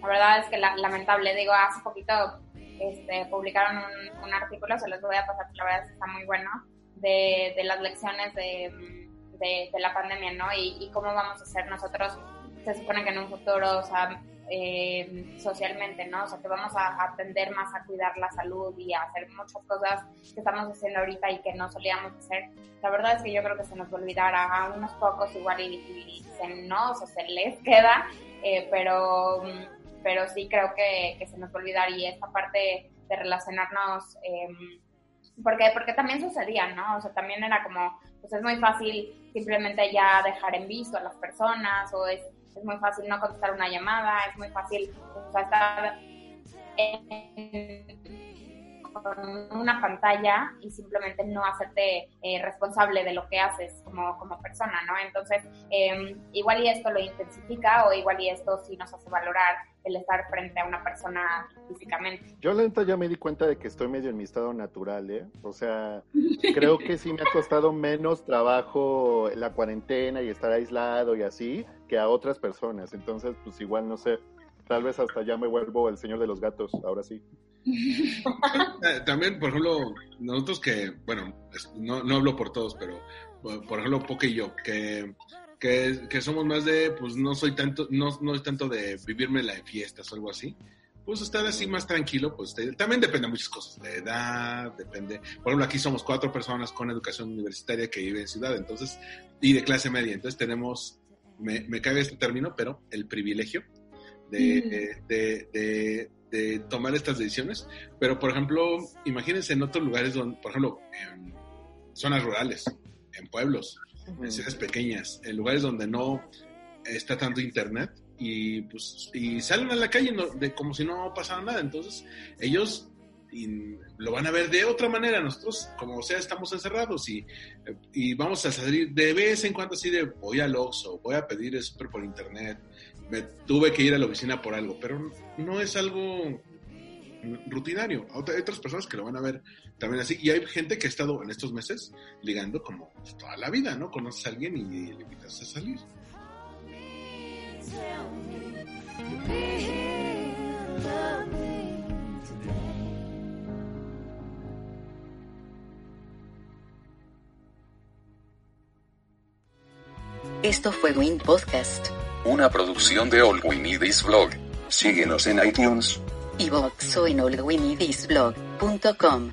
Speaker 6: La verdad es que la- lamentable. Digo, hace poquito este, publicaron un, un artículo, se los voy a pasar, la verdad es que está muy bueno, de, de las lecciones de, de, de la pandemia, ¿no? Y, y cómo vamos a hacer nosotros, se supone que en un futuro, o sea, eh, socialmente, ¿no? O sea, que vamos a aprender más a cuidar la salud y a hacer muchas cosas que estamos haciendo ahorita y que no solíamos hacer. La verdad es que yo creo que se nos va a unos pocos igual y, y se, no, o se les queda, eh, pero pero sí creo que, se nos va a olvidar y esta parte de relacionarnos, em, porque, porque también sucedía, ¿no? O sea, también era como, pues es muy fácil simplemente ya dejar en visto a las personas o es, es muy fácil no contestar una llamada, es muy fácil estar con una pantalla y simplemente no hacerte eh, responsable de lo que haces como, como persona, ¿no? Entonces, em, igual y esto lo intensifica o igual y esto sí nos hace valorar el estar frente a una persona físicamente.
Speaker 5: Yo lenta ya me di cuenta de que estoy medio en mi estado natural, ¿eh? O sea, creo que sí me ha costado menos trabajo la cuarentena y estar aislado y así que a otras personas. Entonces, pues igual no sé, tal vez hasta ya me vuelvo el señor de los gatos, ahora sí.
Speaker 3: Eh, también, por ejemplo, nosotros que, bueno, no, no hablo por todos, pero por ejemplo, Poke y yo, que, que, somos más de, pues no soy tanto, no, no es tanto de vivirme la de fiestas o algo así. Pues estar así más tranquilo, pues también depende de muchas cosas, de edad, depende. Por ejemplo, aquí somos cuatro personas con educación universitaria que viven en ciudad, entonces, y de clase media. Entonces tenemos, me, me cabe este término, pero el privilegio de, de, de, tomar estas decisiones. Pero, por ejemplo, imagínense en otros lugares donde, por ejemplo, en zonas rurales, en pueblos, en ciudades pequeñas, en lugares donde no está tanto internet y pues y salen a la calle como si no pasara nada. Entonces, ellos lo van a ver de otra manera. Nosotros, como sea, estamos encerrados y, y vamos a salir de vez en cuando así de voy al Oxxo, voy a pedir súper por internet, me tuve que ir a la oficina por algo, pero no es algo rutinario. Hay otras personas que lo van a ver también así. Y hay gente que ha estado en estos meses ligando como toda la vida, ¿no? Conoces a alguien y le invitas a salir.
Speaker 1: Esto fue Win Podcast.
Speaker 2: Una producción de All We Need Is Blog. Síguenos en iTunes.
Speaker 1: Y o en allwinidisblog.com.